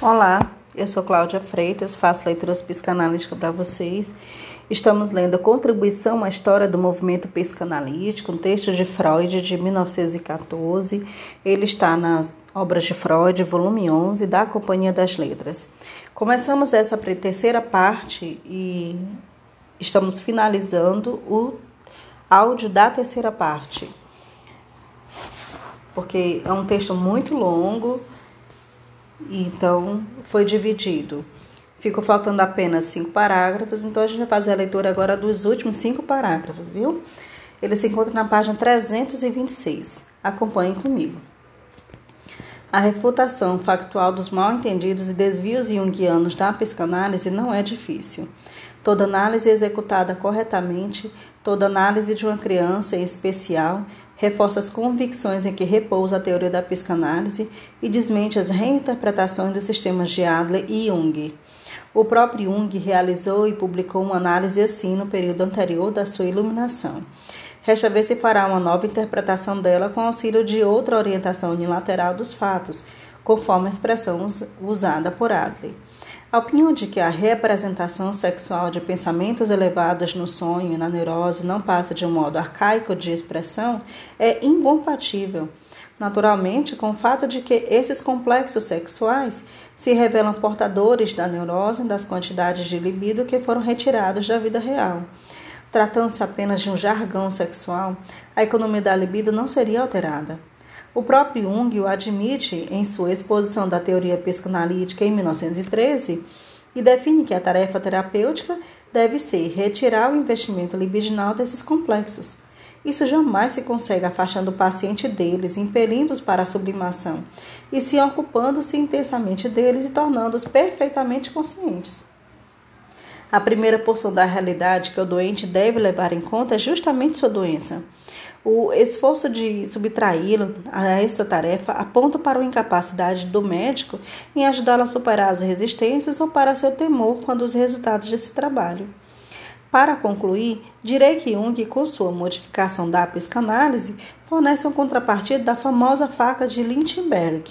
Olá, eu sou Cláudia Freitas, faço leituras psicanalísticas para vocês. Estamos lendo a Contribuição à História do Movimento Psicanalítico, um texto de Freud de 1914. Ele está nas Obras de Freud, volume 11, da Companhia das Letras. Começamos essa terceira parte e estamos finalizando o áudio da terceira parte, porque é um texto muito longo então, foi dividido. Ficou faltando apenas cinco parágrafos, então a gente vai fazer a leitura agora dos últimos cinco parágrafos, viu? Ele se encontra na página 326. Acompanhe comigo. A refutação factual dos mal-entendidos e desvios junguianos da psicanálise não é difícil. Toda análise executada corretamente, toda análise de uma criança em especial, reforça as convicções em que repousa a teoria da psicanálise e desmente as reinterpretações dos sistemas de Adler e Jung. O próprio Jung realizou e publicou uma análise assim no período anterior da sua iluminação. Resta ver se fará uma nova interpretação dela com auxílio de outra orientação unilateral dos fatos, conforme a expressão usada por Adler. A opinião de que a representação sexual de pensamentos elevados no sonho e na neurose não passa de um modo arcaico de expressão é incompatível, naturalmente, com o fato de que esses complexos sexuais se revelam portadores da neurose das quantidades de libido que foram retirados da vida real. Tratando-se apenas de um jargão sexual, a economia da libido não seria alterada. O próprio Jung o admite em sua exposição da teoria psicanalítica em 1913 e define que a tarefa terapêutica deve ser retirar o investimento libidinal desses complexos. Isso jamais se consegue afastando o paciente deles, impelindo-os para a sublimação e se ocupando-se intensamente deles e tornando-os perfeitamente conscientes. A primeira porção da realidade que o doente deve levar em conta é justamente sua doença. O esforço de subtraí-lo a essa tarefa aponta para a incapacidade do médico em ajudá-lo a superar as resistências ou para seu temor quando os resultados desse trabalho. Para concluir, direi que Jung, com sua modificação da psicanálise, fornece um contrapartida da famosa faca de Lindbergh.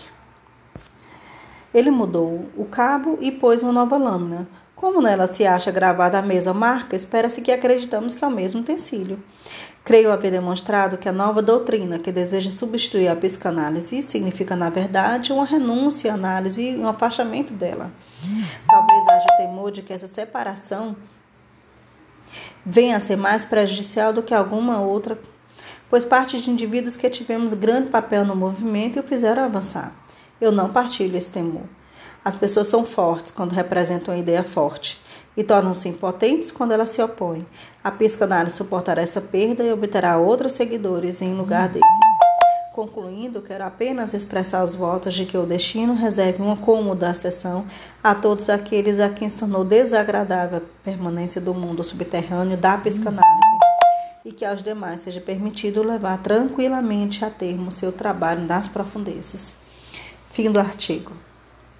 Ele mudou o cabo e pôs uma nova lâmina. Como nela se acha gravada a mesma marca, espera-se que acreditamos que é o mesmo utensílio. Creio haver demonstrado que a nova doutrina que deseja substituir a psicanálise significa, na verdade, uma renúncia à análise e um afastamento dela. Talvez haja o temor de que essa separação venha a ser mais prejudicial do que alguma outra, pois parte de indivíduos que tivemos grande papel no movimento e o fizeram avançar. Eu não partilho esse temor. As pessoas são fortes quando representam uma ideia forte e tornam-se impotentes quando ela se opõe. A psicanálise suportará essa perda e obterá outros seguidores em lugar desses. Concluindo, quero apenas expressar os votos de que o destino reserve uma cômoda sessão a todos aqueles a quem se tornou desagradável a permanência do mundo subterrâneo da psicanálise e que aos demais seja permitido levar tranquilamente a termo seu trabalho nas profundezas. Fim do artigo.